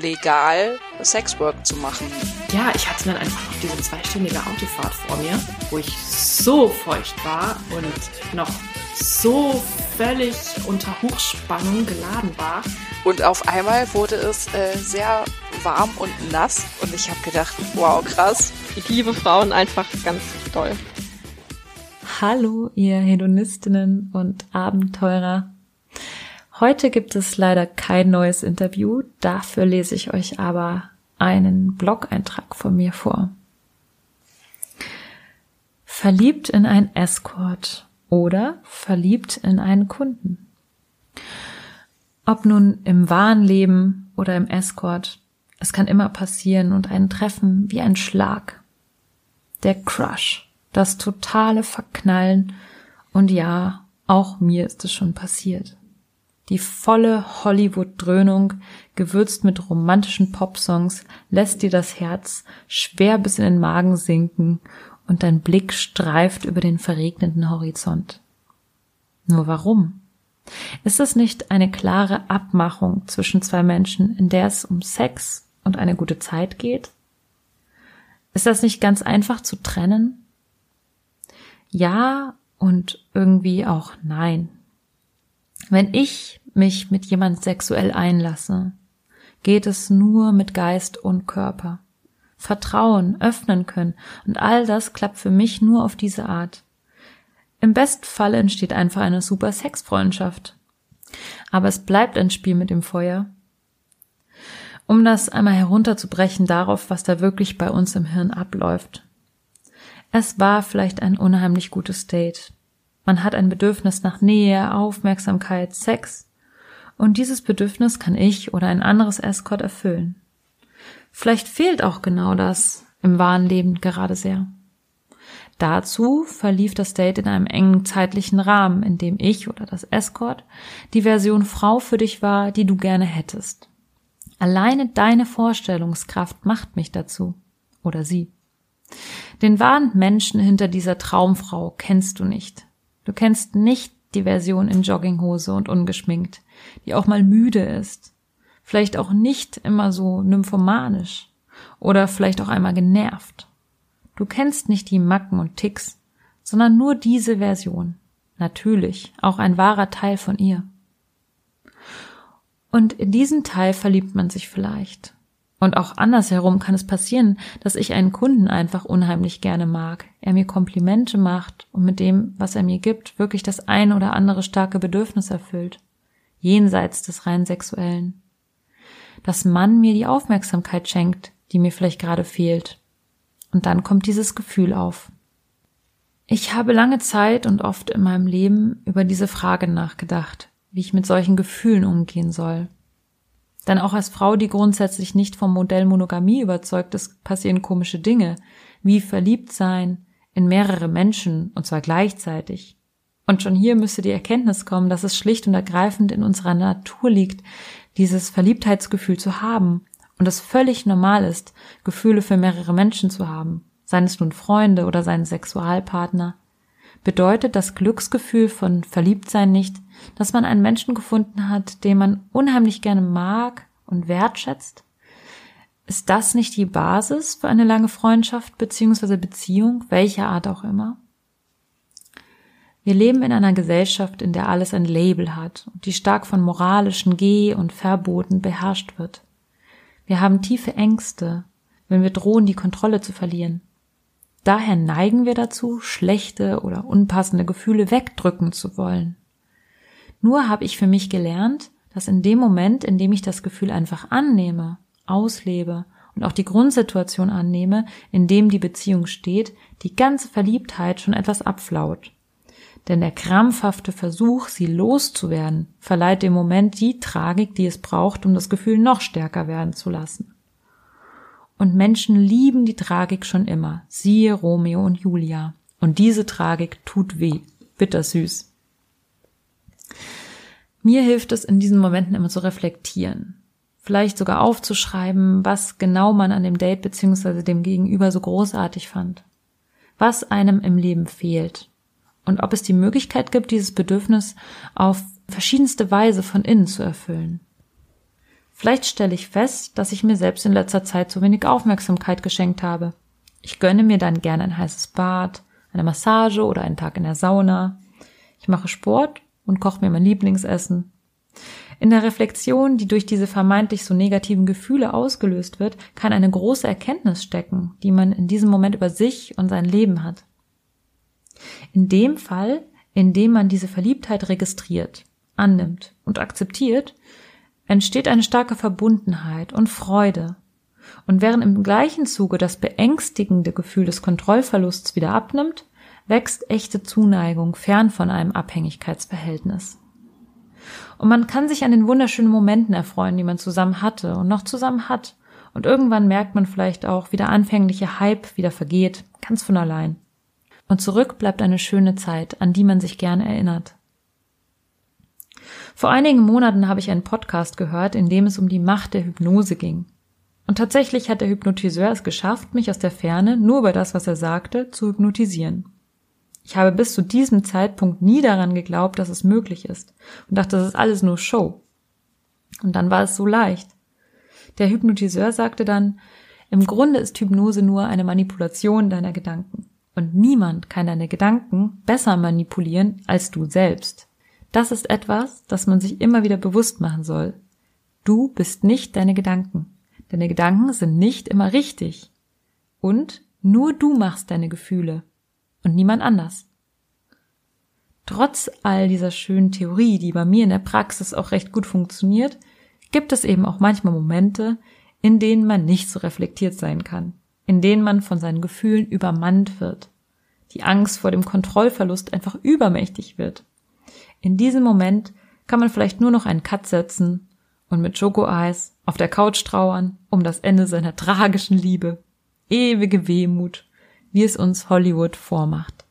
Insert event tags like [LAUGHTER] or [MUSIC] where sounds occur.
legal Sexwork zu machen. Ja, ich hatte dann einfach noch diese zweistündige Autofahrt vor mir, wo ich so feucht war und noch so völlig unter Hochspannung geladen war. Und auf einmal wurde es äh, sehr warm und nass und ich habe gedacht, wow, krass. Ich liebe Frauen einfach ganz toll. Hallo, ihr Hedonistinnen und Abenteurer. Heute gibt es leider kein neues Interview, dafür lese ich euch aber einen Blog-Eintrag von mir vor. Verliebt in ein Escort oder verliebt in einen Kunden. Ob nun im wahren Leben oder im Escort, es kann immer passieren und einen treffen wie ein Schlag. Der Crush, das totale Verknallen und ja, auch mir ist es schon passiert. Die volle Hollywood-Dröhnung, gewürzt mit romantischen Popsongs, lässt dir das Herz schwer bis in den Magen sinken und dein Blick streift über den verregneten Horizont. Nur warum? Ist es nicht eine klare Abmachung zwischen zwei Menschen, in der es um Sex und eine gute Zeit geht? Ist das nicht ganz einfach zu trennen? Ja und irgendwie auch nein. Wenn ich mich mit jemand sexuell einlasse, geht es nur mit Geist und Körper. Vertrauen, öffnen können und all das klappt für mich nur auf diese Art. Im Bestfall entsteht einfach eine super Sexfreundschaft. Aber es bleibt ein Spiel mit dem Feuer. Um das einmal herunterzubrechen darauf, was da wirklich bei uns im Hirn abläuft. Es war vielleicht ein unheimlich gutes Date. Man hat ein Bedürfnis nach Nähe, Aufmerksamkeit, Sex. Und dieses Bedürfnis kann ich oder ein anderes Escort erfüllen. Vielleicht fehlt auch genau das im wahren Leben gerade sehr. Dazu verlief das Date in einem engen zeitlichen Rahmen, in dem ich oder das Escort die Version Frau für dich war, die du gerne hättest. Alleine deine Vorstellungskraft macht mich dazu. Oder sie. Den wahren Menschen hinter dieser Traumfrau kennst du nicht. Du kennst nicht die Version in Jogginghose und ungeschminkt, die auch mal müde ist. Vielleicht auch nicht immer so nymphomanisch. Oder vielleicht auch einmal genervt. Du kennst nicht die Macken und Ticks, sondern nur diese Version. Natürlich, auch ein wahrer Teil von ihr. Und in diesen Teil verliebt man sich vielleicht. Und auch andersherum kann es passieren, dass ich einen Kunden einfach unheimlich gerne mag, er mir Komplimente macht und mit dem, was er mir gibt, wirklich das ein oder andere starke Bedürfnis erfüllt. Jenseits des rein sexuellen. Dass man mir die Aufmerksamkeit schenkt, die mir vielleicht gerade fehlt und dann kommt dieses Gefühl auf. Ich habe lange Zeit und oft in meinem Leben über diese Frage nachgedacht, wie ich mit solchen Gefühlen umgehen soll. Denn auch als Frau, die grundsätzlich nicht vom Modell Monogamie überzeugt ist, passieren komische Dinge, wie verliebt sein in mehrere Menschen und zwar gleichzeitig. Und schon hier müsste die Erkenntnis kommen, dass es schlicht und ergreifend in unserer Natur liegt, dieses Verliebtheitsgefühl zu haben und es völlig normal ist, Gefühle für mehrere Menschen zu haben, seien es nun Freunde oder seinen Sexualpartner, bedeutet das Glücksgefühl von Verliebtsein nicht, dass man einen Menschen gefunden hat, den man unheimlich gerne mag und wertschätzt? Ist das nicht die Basis für eine lange Freundschaft bzw. Beziehung, welcher Art auch immer? Wir leben in einer Gesellschaft, in der alles ein Label hat und die stark von moralischen Geh- und Verboten beherrscht wird. Wir haben tiefe Ängste, wenn wir drohen, die Kontrolle zu verlieren. Daher neigen wir dazu, schlechte oder unpassende Gefühle wegdrücken zu wollen. Nur habe ich für mich gelernt, dass in dem Moment, in dem ich das Gefühl einfach annehme, auslebe und auch die Grundsituation annehme, in dem die Beziehung steht, die ganze Verliebtheit schon etwas abflaut. Denn der krampfhafte Versuch, sie loszuwerden, verleiht dem Moment die Tragik, die es braucht, um das Gefühl noch stärker werden zu lassen. Und Menschen lieben die Tragik schon immer, siehe Romeo und Julia. Und diese Tragik tut weh, bittersüß. Mir hilft es in diesen Momenten immer zu reflektieren. vielleicht sogar aufzuschreiben, was genau man an dem Date bzw. dem Gegenüber so großartig fand, was einem im Leben fehlt und ob es die Möglichkeit gibt, dieses Bedürfnis auf verschiedenste Weise von innen zu erfüllen. Vielleicht stelle ich fest, dass ich mir selbst in letzter Zeit zu wenig Aufmerksamkeit geschenkt habe. Ich gönne mir dann gerne ein heißes Bad, eine Massage oder einen Tag in der Sauna. Ich mache Sport und koche mir mein Lieblingsessen. In der Reflexion, die durch diese vermeintlich so negativen Gefühle ausgelöst wird, kann eine große Erkenntnis stecken, die man in diesem Moment über sich und sein Leben hat. In dem Fall, in dem man diese Verliebtheit registriert, annimmt und akzeptiert, entsteht eine starke Verbundenheit und Freude. Und während im gleichen Zuge das beängstigende Gefühl des Kontrollverlusts wieder abnimmt, wächst echte Zuneigung fern von einem Abhängigkeitsverhältnis. Und man kann sich an den wunderschönen Momenten erfreuen, die man zusammen hatte und noch zusammen hat. Und irgendwann merkt man vielleicht auch, wie der anfängliche Hype wieder vergeht, ganz von allein. Und zurück bleibt eine schöne Zeit, an die man sich gerne erinnert. Vor einigen Monaten habe ich einen Podcast gehört, in dem es um die Macht der Hypnose ging. Und tatsächlich hat der Hypnotiseur es geschafft, mich aus der Ferne, nur über das, was er sagte, zu hypnotisieren. Ich habe bis zu diesem Zeitpunkt nie daran geglaubt, dass es möglich ist und dachte, das ist alles nur Show. Und dann war es so leicht. Der Hypnotiseur sagte dann, im Grunde ist Hypnose nur eine Manipulation deiner Gedanken. Und niemand kann deine Gedanken besser manipulieren als du selbst. Das ist etwas, das man sich immer wieder bewusst machen soll. Du bist nicht deine Gedanken. Deine Gedanken sind nicht immer richtig. Und nur du machst deine Gefühle und niemand anders. Trotz all dieser schönen Theorie, die bei mir in der Praxis auch recht gut funktioniert, gibt es eben auch manchmal Momente, in denen man nicht so reflektiert sein kann, in denen man von seinen Gefühlen übermannt wird, die Angst vor dem Kontrollverlust einfach übermächtig wird in diesem Moment kann man vielleicht nur noch einen Cut setzen und mit Schokoeis auf der Couch trauern um das Ende seiner [LAUGHS] tragischen Liebe. Ewige Wehmut, wie es uns Hollywood vormacht.